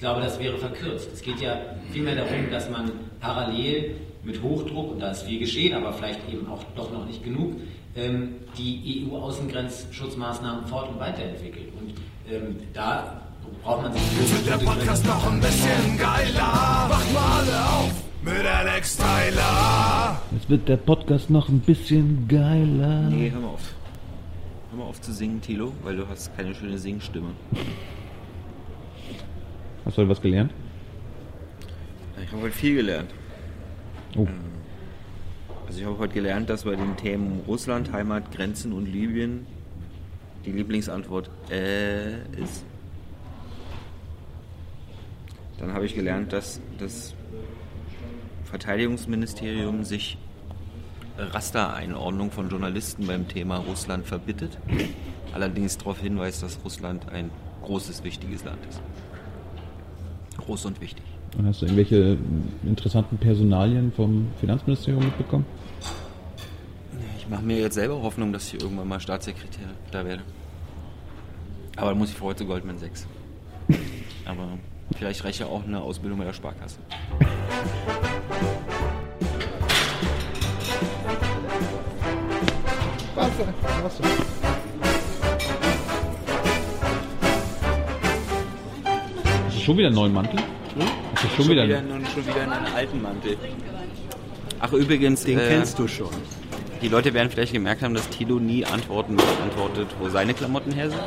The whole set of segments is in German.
Ich glaube, das wäre verkürzt. Es geht ja vielmehr darum, dass man parallel mit Hochdruck, und da ist viel geschehen, aber vielleicht eben auch doch noch nicht genug, ähm, die EU-Außengrenzschutzmaßnahmen fort- und weiterentwickelt. Und ähm, da braucht man sich... Jetzt wird der Podcast noch ein bisschen geiler. Wacht mal alle auf mit Alex Tyler. Jetzt wird der Podcast noch ein bisschen geiler. Nee, hör mal auf. Hör mal auf zu singen, Tilo, weil du hast keine schöne Singstimme. Hast du heute was gelernt? Ich habe heute viel gelernt. Oh. Also ich habe heute gelernt, dass bei den Themen Russland, Heimat, Grenzen und Libyen die Lieblingsantwort äh ist. Dann habe ich gelernt, dass das Verteidigungsministerium sich Rastereinordnung von Journalisten beim Thema Russland verbittet. Allerdings darauf hinweist, dass Russland ein großes, wichtiges Land ist. Groß und wichtig. Und hast du irgendwelche interessanten Personalien vom Finanzministerium mitbekommen? Ich mache mir jetzt selber Hoffnung, dass ich irgendwann mal Staatssekretär da werde. Aber dann muss ich vorher zu Goldman Sachs. Aber vielleicht reicht ja auch eine Ausbildung bei der Sparkasse. Hast du schon wieder einen neuen Mantel? Hast du schon, wieder, nun schon wieder einen alten Mantel. Ach übrigens, Den äh, kennst du schon. die Leute werden vielleicht gemerkt haben, dass Tilo nie Antworten beantwortet, wo seine Klamotten her sind.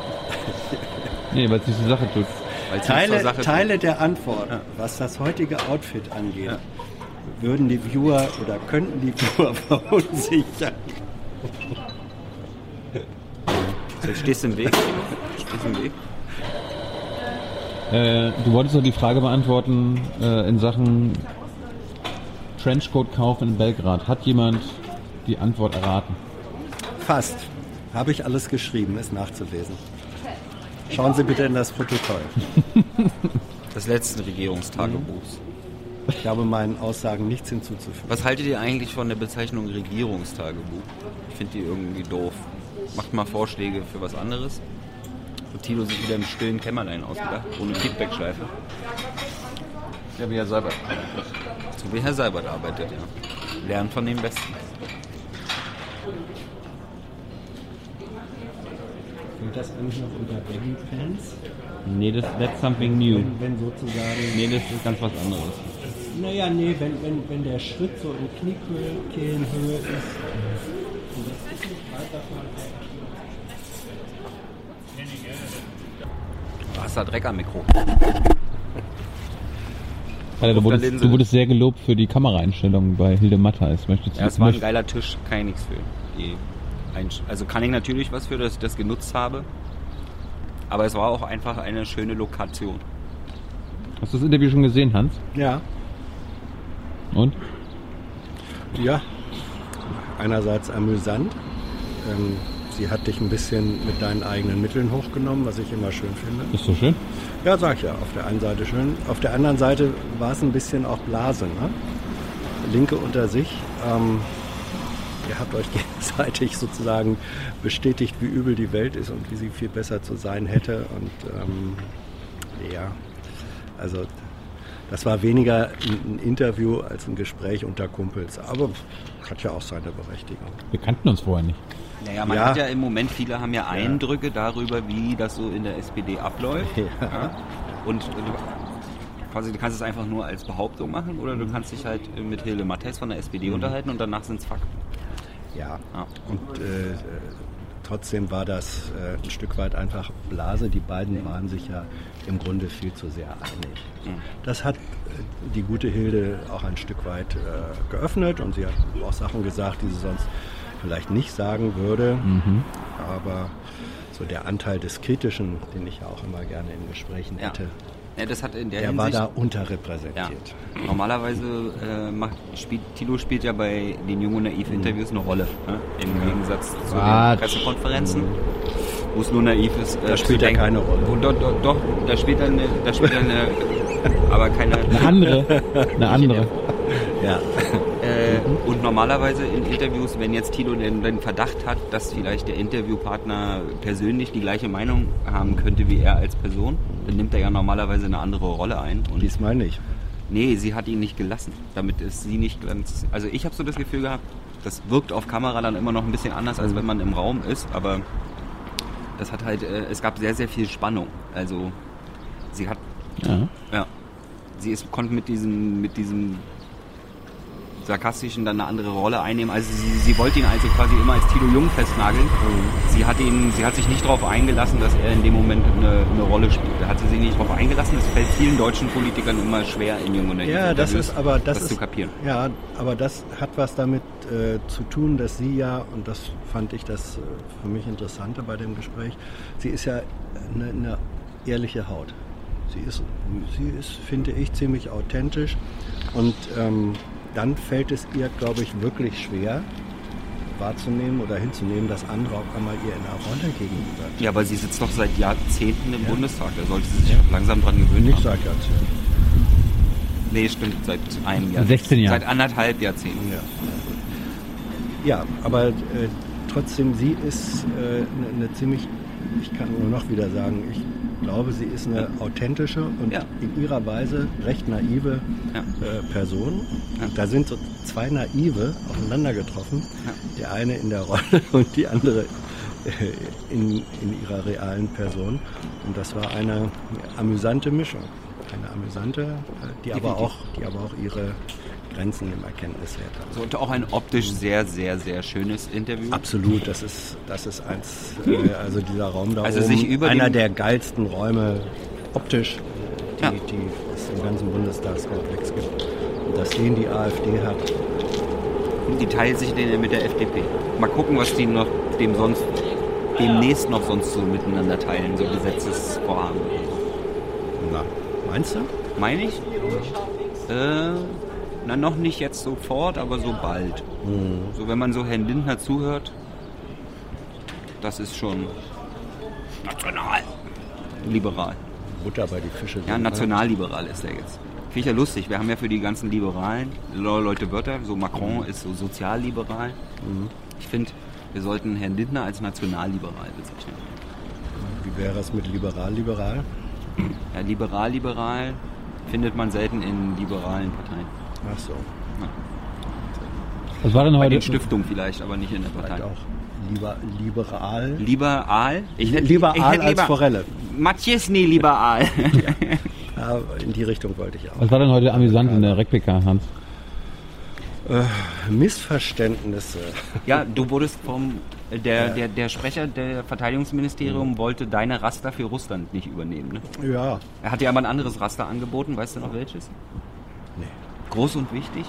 Nee, weil es nicht die Sache tut. Zur Teile, Sache Teile der Antwort, was das heutige Outfit angeht, Ja. würden die Viewer oder könnten die Viewer verunsichern. Du stehst im Weg. Tilo. Du stehst im Weg. Äh, du wolltest doch die Frage beantworten äh, in Sachen Trenchcoat-Kauf in Belgrad. Hat jemand die Antwort erraten? Fast. Habe ich alles geschrieben, ist nachzulesen. Schauen Sie bitte in das Protokoll. Des letzten Regierungstagebuchs. Ich habe meinen Aussagen nichts hinzuzufügen. Was haltet ihr eigentlich von der Bezeichnung Regierungstagebuch? Ich finde die irgendwie doof. Macht mal Vorschläge für was anderes. Und Tilo sich wieder im stillen Kämmerlein ausgedacht, ohne Feedbackschleife. Ja, wie Herr Seibert. So wie Herr Seibert arbeitet, ja. Lernt von dem Besten. Fällt das eigentlich noch unter Baggy-Fans? Nee, das that's something new. Wenn, wenn sozusagen... Nee, das ist ganz was anderes. Naja, nee, wenn, wenn, wenn der Schritt so in Kniekehlenhöhe ist und das ist nicht weit davon Hat Dreck am Mikro? Alter, du, wurdest, du wurdest sehr gelobt für die Kameraeinstellung bei Hilde Mattheis. Möchtest Ja, es war ein geiler Tisch, kann ich nichts für. Die Also kann ich natürlich was für, dass ich das genutzt habe. Aber es war auch einfach eine schöne Lokation. Hast du das Interview schon gesehen, Hans? Ja, Und? ja. Einerseits amüsant. Ähm, sie hat dich ein bisschen mit deinen eigenen Mitteln hochgenommen, was ich immer schön finde. Ist so schön. Ja, sag ich ja. Auf der einen Seite schön. Auf der anderen Seite war es ein bisschen auch Blase. Ne? Linke unter sich. Ähm, ihr habt euch gegenseitig sozusagen bestätigt, wie übel die Welt ist und wie sie viel besser zu sein hätte. Und ähm, ja, also das war weniger ein Interview als ein Gespräch unter Kumpels. Aber hat ja auch seine Berechtigung. Wir kannten uns vorher nicht. Naja, man Ja. hat ja im Moment, viele haben ja Eindrücke darüber, wie das so in der SPD abläuft. Ja. Und du, quasi, du kannst es einfach nur als Behauptung machen oder du kannst dich halt mit Hilde Mattes von der SPD unterhalten und danach sind es Fakten. Ja, Ja. und äh, äh, trotzdem war das äh, ein Stück weit einfach Blase. Die beiden waren sich ja im Grunde viel zu sehr einig. Das hat äh, die gute Hilde auch ein Stück weit äh, geöffnet und sie hat auch Sachen gesagt, die sie sonst vielleicht nicht sagen würde. Aber so der Anteil des Kritischen, den ich ja auch immer gerne in Gesprächen Ja. hätte, Ja, das hat in der war Hinsicht, da ja. unterrepräsentiert. Normalerweise äh, macht, spielt, Tilo spielt ja bei den Jung und Naiv Interviews eine Rolle. Ne? Im Gegensatz zu den Quatsch. Pressekonferenzen, wo es nur naiv ist. Äh, Da spielt er keine Rolle. Wo, doch, doch, doch, da spielt er eine, da spielt er eine aber keine. Eine andere. Eine andere. Ja. Normalerweise in Interviews, wenn jetzt Tilo den, den Verdacht hat, dass vielleicht der Interviewpartner persönlich die gleiche Meinung haben könnte wie er als Person, dann nimmt er ja normalerweise eine andere Rolle ein. Und Diesmal nicht. Nee, sie hat ihn nicht gelassen. Damit ist sie nicht ganz. Also ich habe so das Gefühl gehabt, das wirkt auf Kamera dann immer noch ein bisschen anders, als wenn man im Raum ist, aber das hat halt, äh, es gab sehr, sehr viel Spannung. Also sie hat, Ja. ja, sie ist, konnte mit diesem, mit diesem sarkastischen dann eine andere Rolle einnehmen. Also sie, sie wollte ihn also quasi immer als Tilo Jung festnageln. Sie hat ihn, sie hat sich nicht darauf eingelassen, dass er in dem Moment eine, eine Rolle spielt. Da hat sie sich nicht darauf eingelassen. Das fällt vielen deutschen Politikern immer schwer in jungen Ja, das ist aber das, das ist, zu kapieren. Ja, aber das hat was damit äh, zu tun, dass sie ja und das fand ich das äh, für mich Interessante bei dem Gespräch. Sie ist ja eine, eine ehrliche Haut. Sie ist, sie ist, finde ich, ziemlich authentisch und ähm, dann fällt es ihr, glaube ich, wirklich schwer wahrzunehmen oder hinzunehmen, dass andere auf einmal ihr in einer Rolle gegenüber. Ja, aber sie sitzt doch seit Jahrzehnten im Bundestag. Da sollte sie sich langsam dran gewöhnen. Nicht haben. seit Jahrzehnten. Nee, stimmt, seit einem Jahr. 16 Jahre. Seit anderthalb Jahrzehnten. Ja, ja aber äh, trotzdem, sie ist eine äh, ne ziemlich, ich kann nur noch wieder sagen, ich glaube, sie ist eine authentische und Ja. in ihrer Weise recht naive Ja. äh, Person. Ja. Da sind so zwei Naive aufeinander getroffen. Der eine in der Rolle und die andere äh, in, in ihrer realen Person. Und das war eine amüsante Mischung. Eine amüsante, äh, die aber, auch, die aber auch ihre Grenzen im Erkenntniswert. So, und auch ein optisch sehr, sehr, sehr schöes Interview. Absolut, das ist, das ist eins, äh, also dieser Raum da Also oben, sich über einer der geilsten Räume optisch, die, Ja. die es im ganzen Bundestagskomplex gibt. Und dass den die AfD hat, Die teilt sich den mit der FDP. Mal gucken, was die noch dem sonst demnächst noch sonst so miteinander teilen, so Gesetzesvorhaben. na, meinst du? Meine ich? Äh, na, noch nicht jetzt sofort, aber so bald. So, wenn man so Herrn Lindner zuhört, das ist schon national. Liberal. Butter bei die Fische. Ja, nationalliberal ist er jetzt. Finde ich ja lustig. Wir haben ja für die ganzen Liberalen Le- Leute Wörter. So Macron ist so sozialliberal. Ich finde, wir sollten Herrn Lindner als nationalliberal bezeichnen. Wie wäre es mit liberal-liberal? Ja, liberal-liberal findet man selten in liberalen Parteien. Ach so, Was war denn Bei heute? den Stiftungen vielleicht, aber nicht in der vielleicht Partei. auch lieber, liberal. Liberal? Ich Lieber ich Aal hätte als lieber- Forelle. Matthias, nee, liberal. Ja, in die Richtung wollte ich auch. Was war denn heute amüsant in der Replika, Hans? Missverständnisse. ja, du wurdest vom der, der, der Sprecher der Verteidigungsministerium wollte deine Raster für Russland nicht übernehmen. Ne? Ja, Er hat dir aber ein anderes Raster angeboten, weißt du noch welches? Groß und wichtig.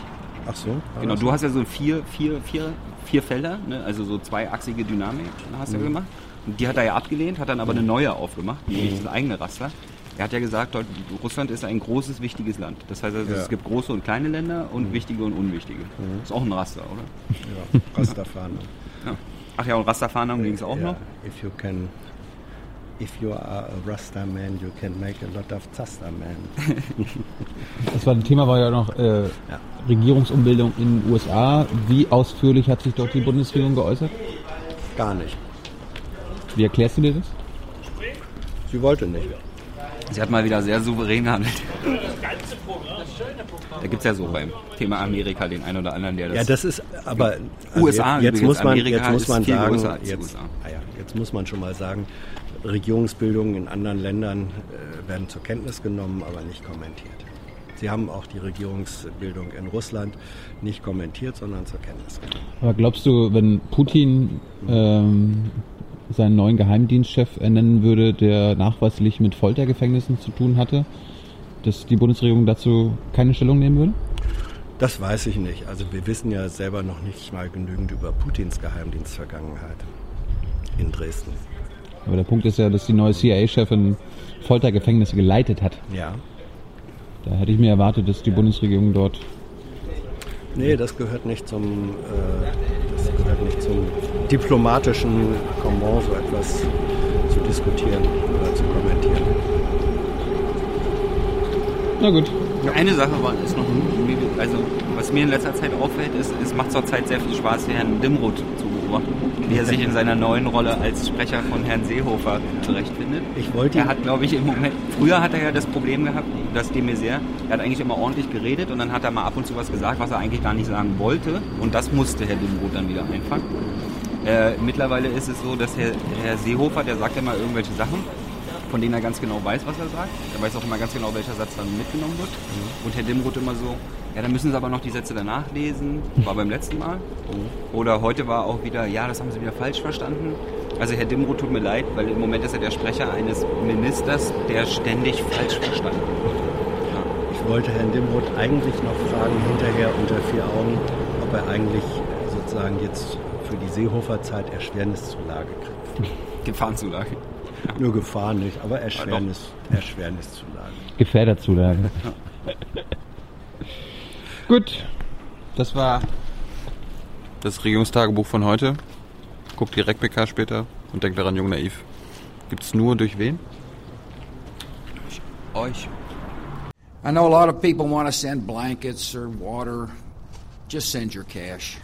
Ach so. Genau, du hast ja so vier, vier, vier, vier Felder, ne? also so zweiachsige Dynamik hast du ja gemacht. Und die hat er ja abgelehnt, hat dann aber eine neue aufgemacht, nämlich das eigene Raster. Er hat ja gesagt, Russland ist ein großes, wichtiges Land. Das heißt, also, Ja. es gibt große und kleine Länder und wichtige und unwichtige. Ist auch ein Raster, oder? Ja, Rastafahnen. Ja. Ach ja, und Rasterfahndung ging es auch Ja, noch. If you can, if you are a Rasta man, you can make a lot of Zasta man. Das war, Thema war ja noch äh, Regierungsumbildung in den USA. Wie ausführlich hat sich dort die Bundesregierung geäußert? Gar nicht. Wie erklärst du dir das? Sie wollte nicht. Sie hat mal wieder sehr souverän gehandelt. Da gibt es ja so beim Thema Amerika den einen oder anderen, der das... Ja, das ist aber USA jetzt, jetzt muss man Amerika jetzt muss man sagen, jetzt, USA. ah ja, jetzt muss man schon mal sagen, Regierungsbildungen in anderen Ländern äh, werden zur Kenntnis genommen, aber nicht kommentiert. Sie haben auch die Regierungsbildung in Russland nicht kommentiert, sondern zur Kenntnis genommen. Aber glaubst du, wenn Putin ähm, seinen neuen Geheimdienstchef ernennen würde, der nachweislich mit Foltergefängnissen zu tun hatte, dass die Bundesregierung dazu keine Stellung nehmen würde? Das weiß ich nicht. Also wir wissen ja selber noch nicht mal genügend über Putins Geheimdienstvergangenheit in Dresden. Aber der Punkt ist ja, dass die neue CIA-Chefin Foltergefängnisse geleitet hat. Ja. Da hätte ich mir erwartet, dass die Bundesregierung dort Nee, das gehört nicht zum, äh, das gehört nicht zum diplomatischen Comment, so etwas zu diskutieren oder zu kommentieren. Na gut. Eine Sache war, ist noch, also was mir in letzter Zeit auffällt, ist, es macht zurzeit sehr viel Spaß, Herrn Dimroth zu beobachten, wie er sich in seiner neuen Rolle als Sprecher von Herrn Seehofer zurechtfindet. Ich wollte Er hat, glaube ich, im Moment, früher hat er ja das Problem gehabt, dass dem sehr, er hat eigentlich immer ordentlich geredet und dann hat er mal ab und zu was gesagt, was er eigentlich gar nicht sagen wollte und das musste Herr Dimroth dann wieder einfangen. Äh, mittlerweile ist es so, dass Herr, Herr Seehofer, der sagt ja mal irgendwelche Sachen, von denen er ganz genau weiß, was er sagt. Er weiß auch immer ganz genau, welcher Satz dann mitgenommen wird. Und Herr Dimroth immer so, ja, dann müssen Sie aber noch die Sätze danach lesen. War beim letzten Mal. Oder heute war auch wieder, ja, das haben Sie wieder falsch verstanden. Also Herr Dimroth tut mir leid, weil im Moment ist er der Sprecher eines Ministers, der ständig falsch verstanden wird. Ja. Ich wollte Herrn Dimroth eigentlich noch fragen, hinterher unter vier Augen, ob er eigentlich sozusagen jetzt für die Seehofer-Zeit Erschwerniszulage kriegt. Gefahrenzulage. Nur Gefahr nicht, aber Erschwernis, Erschwerniszulage. Gefährderzulage. Gut. Das war Das Regierungstagebuch von heute. Guckt die RecPK später und denkt daran, jung naiv. Gibt's nur durch wen? Euch. I know a lot of people want to send blankets or water. Just send your cash.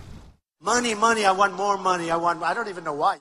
Money, money, I want more money. I want, I don't even know why.